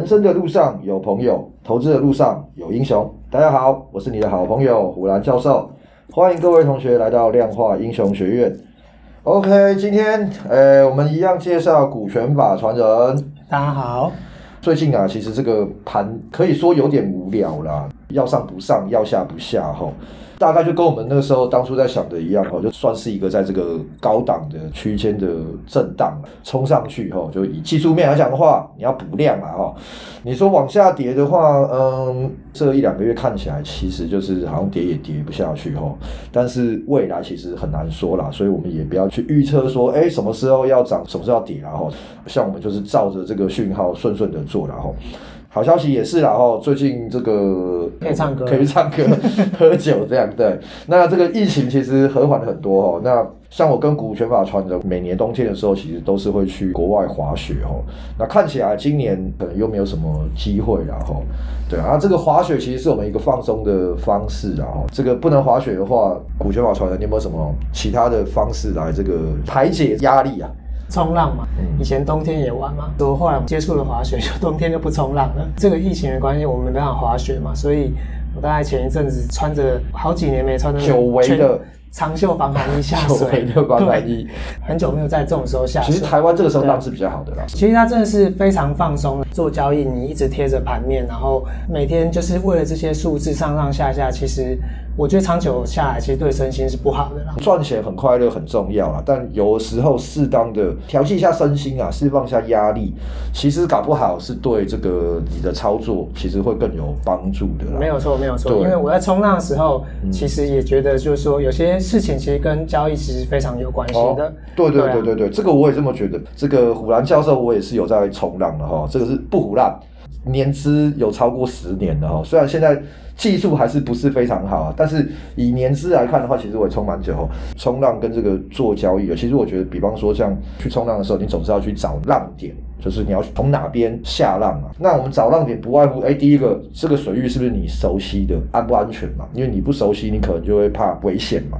人生的路上有朋友，投资的路上有英雄。大家好，我是你的好朋友虎兰教授，欢迎各位同学来到量化英雄学院。OK，今天呃，我们一样介绍股权法传人。大家好，最近啊，其实这个盘可以说有点无聊啦，要上不上，要下不下吼。大概就跟我们那个时候当初在想的一样哦，就算是一个在这个高档的区间的震荡冲上去哈，就以技术面来讲的话，你要补量啊哈。你说往下跌的话，嗯，这一两个月看起来其实就是好像跌也跌不下去哈。但是未来其实很难说啦，所以我们也不要去预测说，哎，什么时候要涨，什么时候要跌然后，像我们就是照着这个讯号顺顺的做然后。好消息也是啦，哦，最近这个可以唱歌，可以唱歌、喝酒这样，对。那这个疫情其实和缓了很多哦。那像我跟股权法传人，每年冬天的时候，其实都是会去国外滑雪哦。那看起来今年可能又没有什么机会然后。对啊，这个滑雪其实是我们一个放松的方式然后，这个不能滑雪的话，股权法传人，你有没有什么其他的方式来这个排解压力啊？冲浪嘛，以前冬天也玩嘛，我后来接触了滑雪，就冬天就不冲浪了。这个疫情的关系，我们没办法滑雪嘛，所以我大概前一阵子穿着好几年没穿的久违的长袖防寒衣下水，久违的防寒衣，很久没有在这种时候下水。其实台湾这个时候浪是比较好的啦。其实它真的是非常放松，做交易你一直贴着盘面，然后每天就是为了这些数字上上下下，其实。我觉得长久下来，其实对身心是不好的啦。赚钱很快乐很重要啦，但有时候适当的调剂一下身心啊，释放一下压力，其实搞不好是对这个你的操作其实会更有帮助的啦。没有错，没有错。因为我在冲浪的时候，其实也觉得就是说，有些事情其实跟交易其实非常有关系的。对对对对对，这个我也这么觉得。这个虎兰教授，我也是有在冲浪的哈，这个是不虎烂。年资有超过十年的哈，虽然现在技术还是不是非常好啊，但是以年资来看的话，其实我也冲蛮久。冲浪跟这个做交易的，其实我觉得，比方说像去冲浪的时候，你总是要去找浪点，就是你要从哪边下浪啊。那我们找浪点不外乎，哎，第一个这个水域是不是你熟悉的，安不安全嘛？因为你不熟悉，你可能就会怕危险嘛。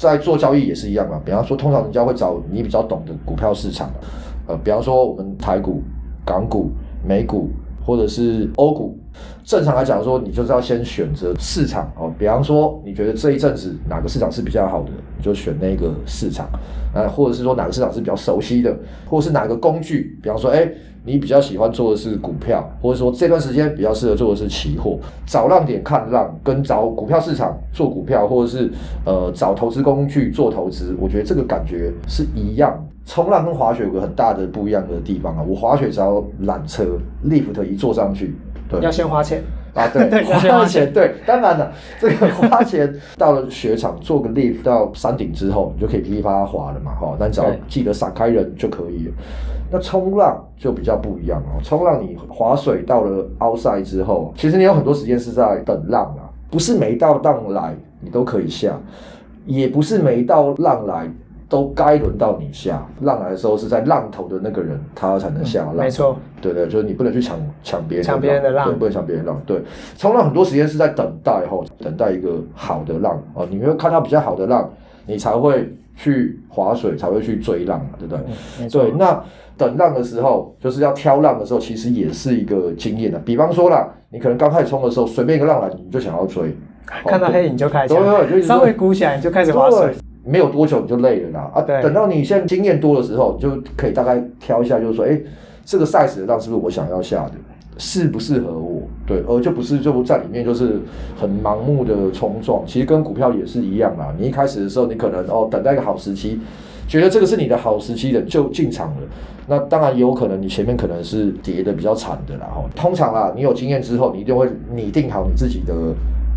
在做交易也是一样嘛，比方说，通常人家会找你比较懂的股票市场，呃，比方说我们台股、港股、美股。或者是欧股，正常来讲说，你就是要先选择市场哦。比方说，你觉得这一阵子哪个市场是比较好的，就选那个市场。啊，或者是说哪个市场是比较熟悉的，或者是哪个工具，比方说，哎，你比较喜欢做的是股票，或者说这段时间比较适合做的是期货。找浪点看浪，跟找股票市场做股票，或者是呃找投资工具做投资，我觉得这个感觉是一样。冲浪跟滑雪有个很大的不一样的地方啊！我滑雪只要缆车 lift 一坐上去，对，要先花钱啊，对，对花钱，对，当然了，这个花钱到了雪场做个 lift 到山顶之后，你就可以噼里啪啦滑了嘛，哈，但只要记得闪开人就可以了。那冲浪就比较不一样哦，冲浪你划水到了 outside 之后，其实你有很多时间是在等浪啊，不是每一道浪来你都可以下，也不是每一道浪来。都该轮到你下浪来的时候，是在浪头的那个人他才能下浪。没错，对对，就是你不能去抢抢别人，抢别人的浪，对，不能抢别人浪。对，冲浪很多时间是在等待后，等待一个好的浪哦。你会看到比较好的浪，你才会去划水，才会去追浪，对不对？对，那等浪的时候，就是要挑浪的时候，其实也是一个经验的。比方说啦，你可能刚开始冲的时候，随便一个浪来，你就想要追，看到黑影就开始，对对，稍微鼓起来你就开始划水。没有多久你就累了啦啊！等到你现在经验多的时候，就可以大概挑一下，就是说，哎，这个 size 的浪是不是我想要下的，适不适合我？对，而就不是就在里面就是很盲目的冲撞。其实跟股票也是一样啦。你一开始的时候，你可能哦等待一个好时期，觉得这个是你的好时期的，就进场了。那当然也有可能你前面可能是跌的比较惨的啦。哈，通常啦，你有经验之后，你一定会拟定好你自己的。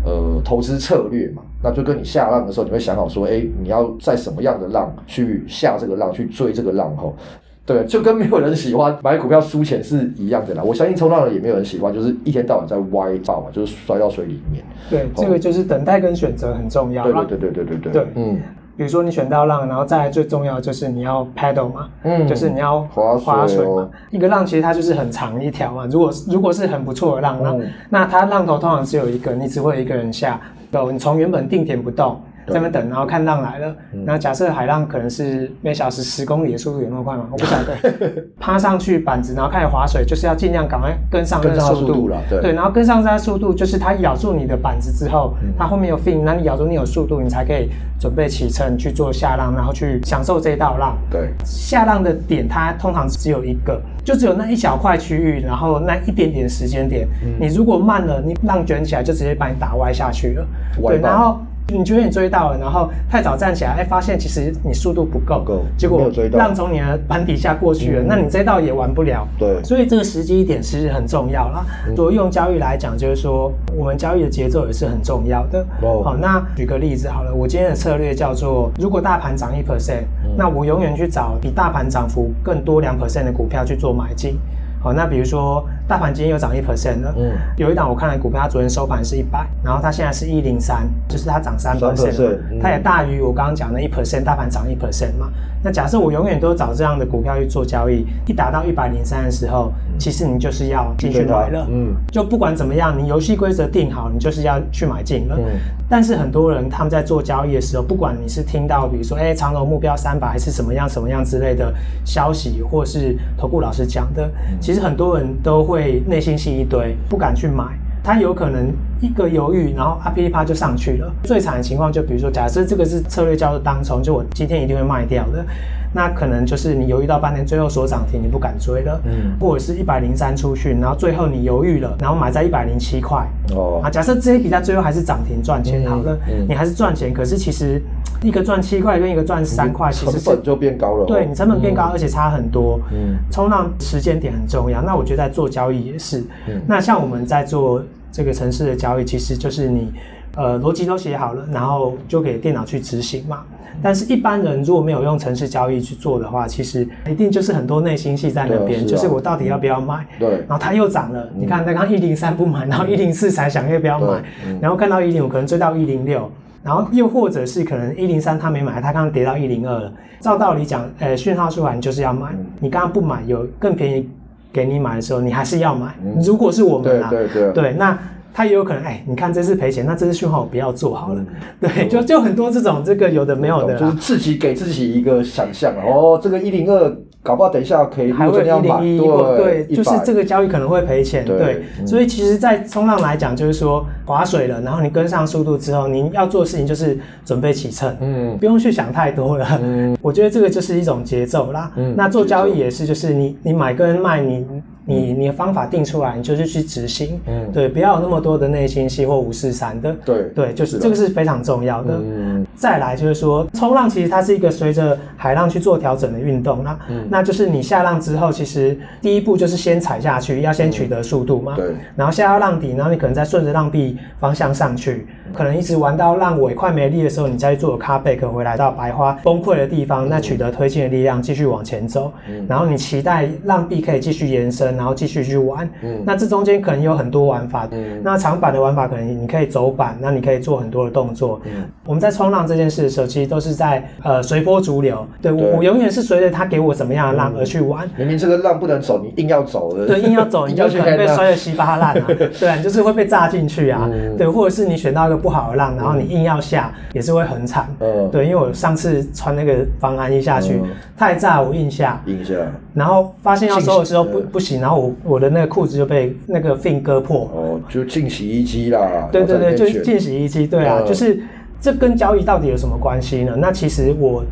呃，投资策略嘛，那就跟你下浪的时候，你会想好说，哎，你要在什么样的浪去下这个浪，去追这个浪吼，对，就跟没有人喜欢买股票输钱是一样的啦。我相信冲浪的也没有人喜欢，就是一天到晚在歪爆嘛，就是摔到水里面。对，这个就是等待跟选择很重要。对对对对对对对。对，嗯。比如说你选到浪，然后再来最重要的就是你要 paddle 嘛，嗯，就是你要划水嘛。划水嘛。一个浪其实它就是很长一条嘛，如果如果是很不错的浪，那、嗯、那它浪头通常只有一个，你只会一个人下。有，你从原本定点不动，在那边等，然后看浪来了，然后假设海浪可能是每小时十公里的速度有那么快吗？我不晓得。趴上去板子，然后开始划水，就是要尽量赶快跟上那个速度了。对，对，然后跟上这个速度，就是它咬住你的板子之后，它后面有 fin，那你咬住你有速度，你才可以准备起程去做下浪，然后去享受这一道浪。对，下浪的点它通常只有一个，就只有那一小块区域，然后那一点点时间点，你如果慢了，你浪卷起来就直接把你打歪下去了。对，然后。你觉得你追到了，然后太早站起来，哎，发现其实你速度不够，不够，结果浪从你的板底下过去了，嗯、那你这道也玩不了。对，所以这个时机点其实很重要啦。作为、嗯、用交易来讲，就是说我们交易的节奏也是很重要的。哦、好，那举个例子好了，我今天的策略叫做，如果大盘涨一 percent，那我永远去找比大盘涨幅更多两 percent 的股票去做买进。好，那比如说大盘今天又涨一 percent 了，嗯，有一档我看了股票，它昨天收盘是一百，然后它现在是一零三，就是它涨三 percent，它也大于我刚刚讲的一 percent，大盘涨一 percent 嘛。那假设我永远都找这样的股票去做交易，一达到一百零三的时候，其实你就是要进去买了，嗯，就不管怎么样，你游戏规则定好，你就是要去买进了。嗯，但是很多人他们在做交易的时候，不管你是听到比如说哎长荣目标三百还是什么样什么样之类的消息，或是投顾老师讲的，其实很多人都会会内心戏一堆，不敢去买。他有可能一个犹豫，然后啊噼里啪就上去了。最惨的情况就比如说，假设这个是策略叫做当冲，就我今天一定会卖掉的，那可能就是你犹豫到半天，最后锁涨停，你不敢追了。嗯。或者是一百零三出去，然后最后你犹豫了，然后买在一百零七块。哦。啊，假设这一笔它最后还是涨停赚钱好了，嗯嗯、你还是赚钱，可是其实一个赚七块跟一个赚三块，其实成本就变高了。对，你成本变高，嗯、而且差很多。嗯。冲浪时间点很重要，那我觉得在做交易也是。嗯。那像我们在做。这个城市的交易其实就是你，呃，逻辑都写好了，然后就给电脑去执行嘛。但是一般人如果没有用程式交易去做的话，其实一定就是很多内心戏在那边，就是我到底要不要买？对。然后它又涨了，嗯、你看，刚刚一零三不买，然后一零四才想要不要买，嗯、然后看到一零五可能追到一零六，然后又或者是可能一零三他没买，他刚刚跌到一零二了。照道理讲，呃，讯号出来你就是要买，嗯、你刚刚不买有更便宜。给你买的时候，你还是要买。嗯、如果是我们啊，对对对，对，那他也有可能，哎，你看这次赔钱，那这次讯号我不要做好了。嗯、对，就就很多这种这个有的没有的，就是自己给自己一个想象哦，这个一零二。搞不好等一下可以还会一零一，对，就是这个交易可能会赔钱，对，对。嗯、所以其实，在冲浪来讲，就是说划水了，然后你跟上速度之后，你要做的事情就是准备起秤，嗯，不用去想太多了，嗯，我觉得这个就是一种节奏啦，嗯，那做交易也是，就是你你买跟卖，你你你的方法定出来，你就是去执行，嗯，对，不要有那么多的内心戏或五四三的，对对，就是这个是非常重要的，嗯，再来就是说冲浪其实它是一个随着海浪去做调整的运动，那嗯。那就是你下浪之后，其实第一步就是先踩下去，要先取得速度嘛。对。然后下到浪底，然后你可能再顺着浪壁方向上去，可能一直玩到浪尾快没力的时候，你再去做个 cut back 回来到白花崩溃的地方，那取得推进的力量，继续往前走。嗯。然后你期待浪壁可以继续延伸，然后继续去玩。嗯。那这中间可能有很多玩法。嗯。那长板的玩法可能你可以走板，那你可以做很多的动作。嗯。我们在冲浪这件事的时候，其实都是在呃随波逐流。对，我我永远是随着他给我什么样的浪而。去玩，明明这个浪不能走，你硬要走的。对，硬要走，你就可能被摔得稀巴烂啊。对啊，你就是会被炸进去啊。嗯、对，或者是你选到一个不好的浪，然后你硬要下，也是会很惨。嗯，对，因为我上次穿那个防寒衣下去，嗯、太炸，我硬下，硬下，然后发现要收的时候不不行，然后我我的那个裤子就被那个 fin 割破。哦，就进洗衣机啦。对对对，就进洗衣机。对啊，嗯、就是这跟交易到底有什么关系呢？那其实我。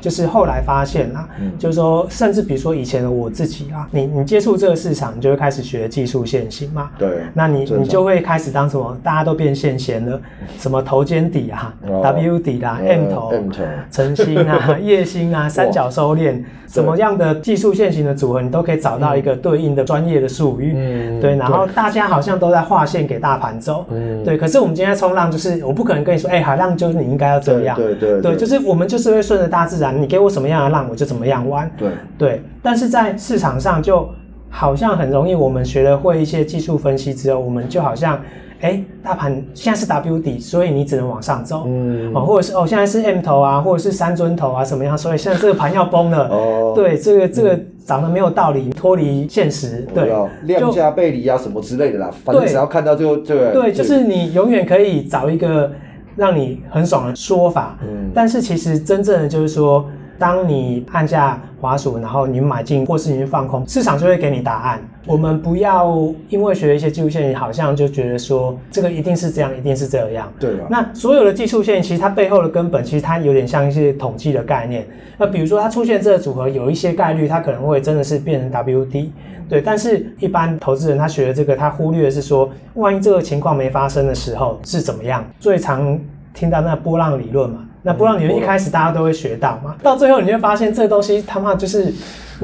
就是后来发现啦，嗯、就是说，甚至比如说以前的我自己啊，你你接触这个市场，你就会开始学技术线型嘛。对。那你你就会开始当什么？大家都变线型了，什么头肩底啊、哦、W 底啦、呃、M 头、M 头、晨星啊、夜星啊、三角收敛，什么样的技术线型的组合，你都可以找到一个对应的专业的术语。嗯。对，然后大家好像都在画线给大盘走。嗯。对，可是我们今天冲浪，就是我不可能跟你说，哎、欸，海浪就是你应该要这样。对对对。对，就是我们就是会顺着大自然。你给我什么样的浪，我就怎么样玩。对对，但是在市场上就好像很容易，我们学了会一些技术分析之后，我们就好像，哎，大盘现在是 W 底，所以你只能往上走。嗯，哦，或者是哦，现在是 M 头啊，或者是三尊头啊，什么样？所以现在这个盘要崩了。哦，对，这个这个涨得没有道理，脱离现实。对，量价背离啊，什么之类的啦。反正只要看到就对。对，就是你永远可以找一个。让你很爽的说法。嗯，但是其实真正的就是说。当你按下滑鼠，然后你买进或是你放空，市场就会给你答案。我们不要因为学了一些技术线，好像就觉得说这个一定是这样，一定是这样。对了，那所有的技术线其实它背后的根本，其实它有点像一些统计的概念。那比如说它出现这个组合，有一些概率它可能会真的是变成 WD。对，但是一般投资人他学的这个，他忽略的是说，万一这个情况没发生的时候是怎么样？最常听到那波浪理论嘛。那波浪理论一开始大家都会学到嘛，到最后你会发现这东西他妈就是，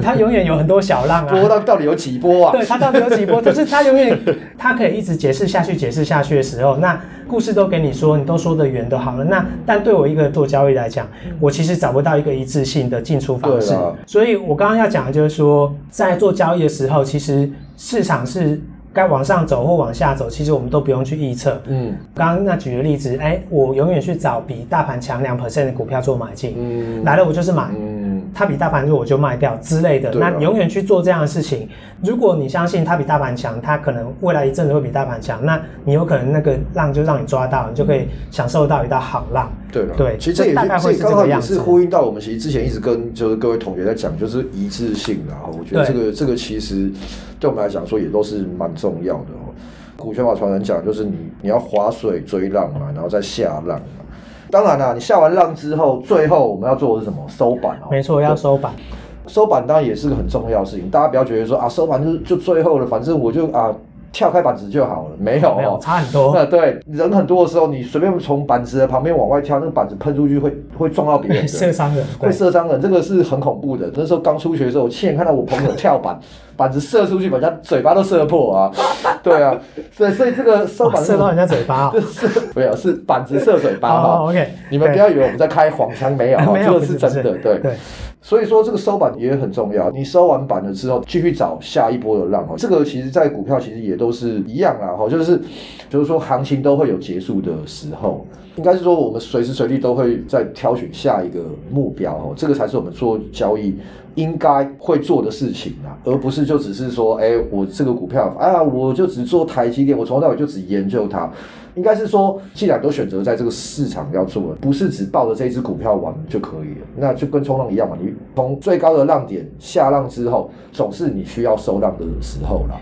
它永远有很多小浪啊。波浪到底有几波啊？对，它到底有几波？可是它永远，它可以一直解释下去，解释下去的时候，那故事都给你说，你都说的圆都好了。那但对我一个做交易来讲，我其实找不到一个一致性的进出方式。所以我刚刚要讲的就是说，在做交易的时候，其实市场是。该往上走或往下走，其实我们都不用去预测。嗯，刚刚那举的例子，哎、欸，我永远去找比大盘强两 percent 的股票做买进，嗯，来了我就是买，嗯，它比大盘弱我就卖掉之类的。那永远去做这样的事情，如果你相信它比大盘强，它可能未来一阵子会比大盘强，那你有可能那个浪就让你抓到，你就可以享受到一道好浪。对了，对，其实这也是刚好也是呼应到我们其实之前一直跟就是各位同学在讲，就是一致性，然后我觉得这个这个其实。对我们来讲说也都是蛮重要的哦。股权法传人讲就是你你要划水追浪嘛，然后再下浪嘛。当然啦，你下完浪之后，最后我们要做的是什么？收板哦。没错，要收板。收板当然也是个很重要的事情，大家不要觉得说啊，收板就是就最后了，反正我就啊。跳开板子就好了，没有，没有差很多。那对人很多的时候，你随便从板子的旁边往外跳，那个板子喷出去会会撞到别人，射伤人，会射伤人，这个是很恐怖的。那时候刚出学的时候，我亲眼看到我朋友跳板，板子射出去，把人家嘴巴都射破啊！对啊，所以所以这个射板射到人家嘴巴，是，没有是板子射嘴巴哈。Oh, OK，你们不要以为我们在开黄腔，没有，这个是真的，对。对所以说这个收板也很重要，你收完板了之后，继续找下一波的浪哦。这个其实，在股票其实也都是一样啦，哈，就是就是说行情都会有结束的时候，应该是说我们随时随地都会在挑选下一个目标哦，这个才是我们做交易应该会做的事情啊，而不是就只是说，哎，我这个股票哎啊，我就只做台积电，我从头到尾就只研究它。应该是说，既然都选择在这个市场要做了，不是只抱着这只股票玩就可以了，那就跟冲浪一样嘛。你从最高的浪点下浪之后，总是你需要收浪的时候了。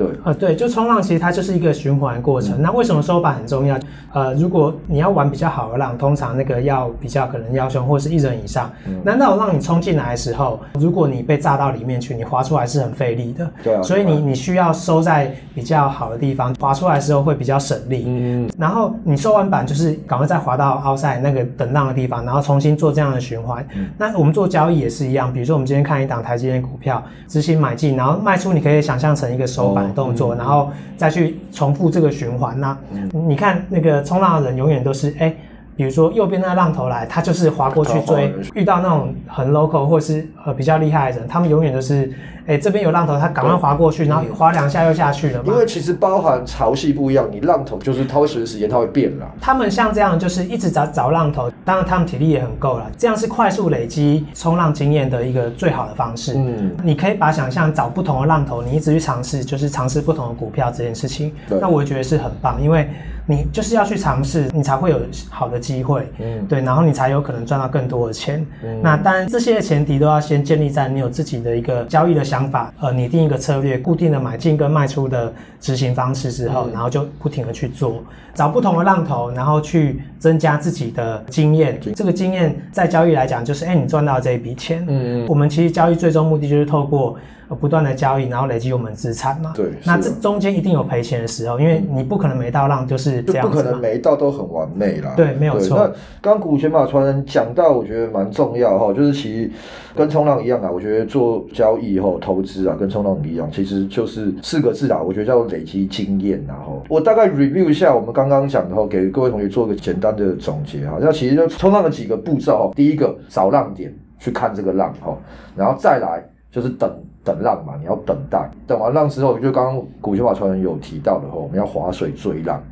对啊、呃，对，就冲浪其实它就是一个循环过程。嗯、那为什么收板很重要？呃，如果你要玩比较好的浪，通常那个要比较可能要凶，或是一人以上。嗯、那那种让你冲进来的时候，如果你被炸到里面去，你划出来是很费力的。对啊。所以你你需要收在比较好的地方，划出来的时候会比较省力。嗯嗯。然后你收完板就是赶快再滑到 outside 那个等浪的地方，然后重新做这样的循环。嗯。那我们做交易也是一样，比如说我们今天看一档台积电股票，执行买进，然后卖出，你可以想象成一个收板。动作，然后再去重复这个循环。那你看那个冲浪的人，永远都是哎，比如说右边那个浪头来，他就是滑过去追，遇到那种很 local 或是呃比较厉害的人，他们永远都是。哎，这边有浪头，他赶快滑过去，然后滑两下又下去了。因为其实包含潮汐不一样，你浪头就是它会随着时间它会变啦。他们像这样就是一直找找浪头，当然他们体力也很够了，这样是快速累积冲浪经验的一个最好的方式。嗯，你可以把想象找不同的浪头，你一直去尝试，就是尝试不同的股票这件事情。那我觉得是很棒，因为你就是要去尝试，你才会有好的机会。嗯，对，然后你才有可能赚到更多的钱。嗯，那当然这些前提都要先建立在你有自己的一个交易的想。法，呃，拟定一个策略，固定的买进跟卖出的执行方式之后，嗯、然后就不停的去做，找不同的浪头，然后去增加自己的经验。嗯、这个经验在交易来讲，就是，哎，你赚到这一笔钱。嗯，我们其实交易最终目的就是透过。不断的交易，然后累积我们资产嘛。对，那这中间一定有赔钱的时候，因为你不可能每一道浪就是这样子。不可能每一道都很完美啦。对，没有错。那刚股权法传人讲到，我觉得蛮重要哈，就是其实跟冲浪一样啊，我觉得做交易后投资啊，跟冲浪一样，其实就是四个字啊，我觉得叫累积经验。然后我大概 review 一下我们刚刚讲的，后给各位同学做个简单的总结哈。那其实就冲浪的几个步骤，第一个找浪点去看这个浪哈，然后再来就是等。等浪嘛，你要等待，等完浪之后，就刚刚股权法传人有提到的话，我们要划水追浪，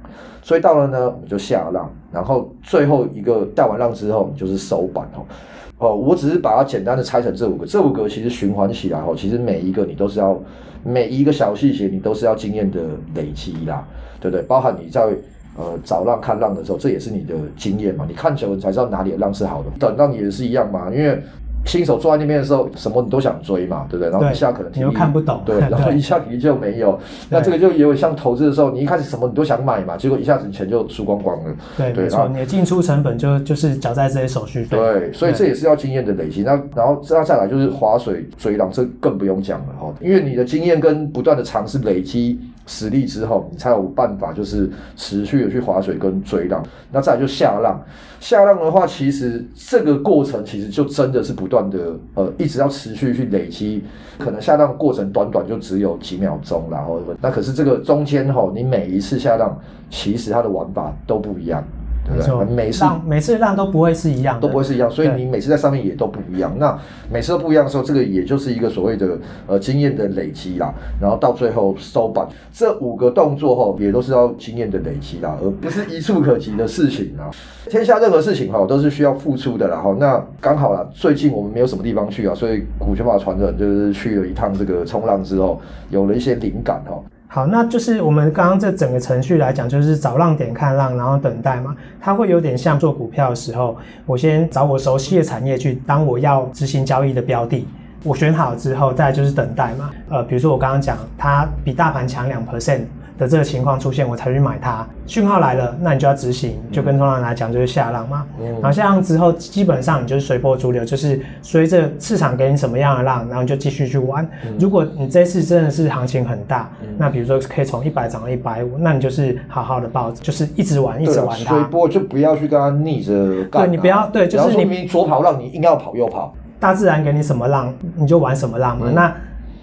追到了呢，我们就下浪，然后最后一个下完浪之后，就是收板哦。哦，我只是把它简单的拆成这五个，这五个其实循环起来哦，其实每一个你都是要每一个小细节，你都是要经验的累积啦，对不对？包含你在呃找浪看浪的时候，这也是你的经验嘛。你看久了，才知道哪里的浪是好的。等浪也是一样嘛，因为。新手坐在那边的时候，什么你都想追嘛，对不对？然后一下可能你又看不懂，对，然后一下体力就没有。那这个就也有像投资的时候，你一开始什么你都想买嘛，结果一下子你钱就输光光了。对，没错，你的进出成本就就是缴在这些手续费。对，所以这也是要经验的累积。那然后这样再来就是划水追浪，这更不用讲了哈，因为你的经验跟不断的尝试累积实力之后，你才有办法就是持续的去划水跟追浪。那再来就下浪。下浪的话，其实这个过程其实就真的是不断的，呃，一直要持续去累积。可能下浪过程短短就只有几秒钟，然后那可是这个中间吼，你每一次下浪，其实它的玩法都不一样。每次浪每次浪都不会是一样，都不会是一样，所以你每次在上面也都不一样。那每次都不一样的时候，这个也就是一个所谓的呃经验的累积啦。然后到最后收板，这五个动作齁，也都是要经验的累积啦，而不是一触可及的事情啊。天下任何事情哈，都是需要付出的啦。哈，那刚好啦，最近我们没有什么地方去啊，所以古全法传人就是去了一趟这个冲浪之后，有了一些灵感齁。好，那就是我们刚刚这整个程序来讲，就是找浪点看浪，然后等待嘛。它会有点像做股票的时候，我先找我熟悉的产业去当我要执行交易的标的，我选好之后，再就是等待嘛。呃，比如说我刚刚讲，它比大盘强两 percent。的这个情况出现，我才去买它。讯号来了，那你就要执行，就跟通常来讲，就是下浪嘛。嗯、然后下浪之后，基本上你就是随波逐流，就是随着市场给你什么样的浪，然后你就继续去玩。嗯、如果你这次真的是行情很大，嗯、那比如说可以从一百涨到一百五，那你就是好好的抱着，就是一直玩，一直玩它。随波就不要去跟它逆着干、啊。对，你不要对，就是你明明左跑浪，你硬要跑右跑。大自然给你什么浪，你就玩什么浪嘛。嗯、那。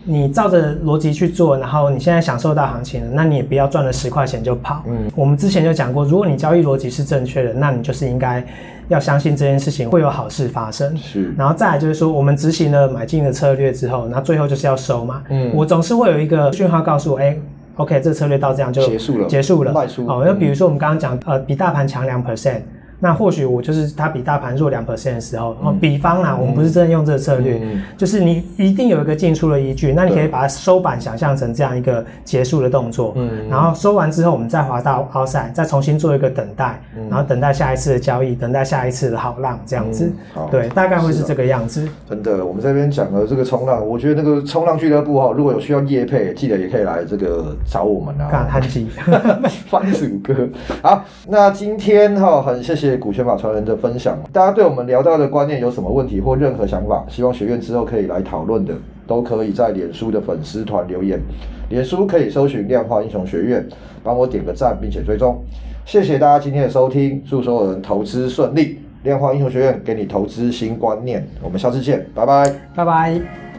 你照着逻辑去做，然后你现在享受到行情了，那你也不要赚了十块钱就跑。嗯，我们之前就讲过，如果你交易逻辑是正确的，那你就是应该要相信这件事情会有好事发生。是，然后再来就是说，我们执行了买进的策略之后，那最后就是要收嘛。嗯，我总是会有一个讯号告诉我，哎、欸，OK，这策略到这样就结束了，结束了。好，那比如说我们刚刚讲，呃，比大盘强两 percent。那或许我就是它比大盘弱两 percent 的时候，嗯、比方啦，我们不是真的用这个策略，嗯、就是你一定有一个进出的依据，那你可以把它收板想象成这样一个结束的动作，嗯，然后收完之后，我们再滑到 outside，再重新做一个等待，嗯、然后等待下一次的交易，等待下一次的好浪，这样子，嗯、对，大概会是这个样子。真的，我们这边讲的这个冲浪，我觉得那个冲浪俱乐部哈，如果有需要业配，记得也可以来这个找我们啊。看汉吉，番薯哥，好，那今天哈，很谢谢谢股权法传人的分享，大家对我们聊到的观念有什么问题或任何想法，希望学院之后可以来讨论的，都可以在脸书的粉丝团留言。脸书可以搜寻量化英雄学院，帮我点个赞，并且追踪。谢谢大家今天的收听，祝所有人投资顺利。量化英雄学院给你投资新观念，我们下次见，拜拜，拜拜。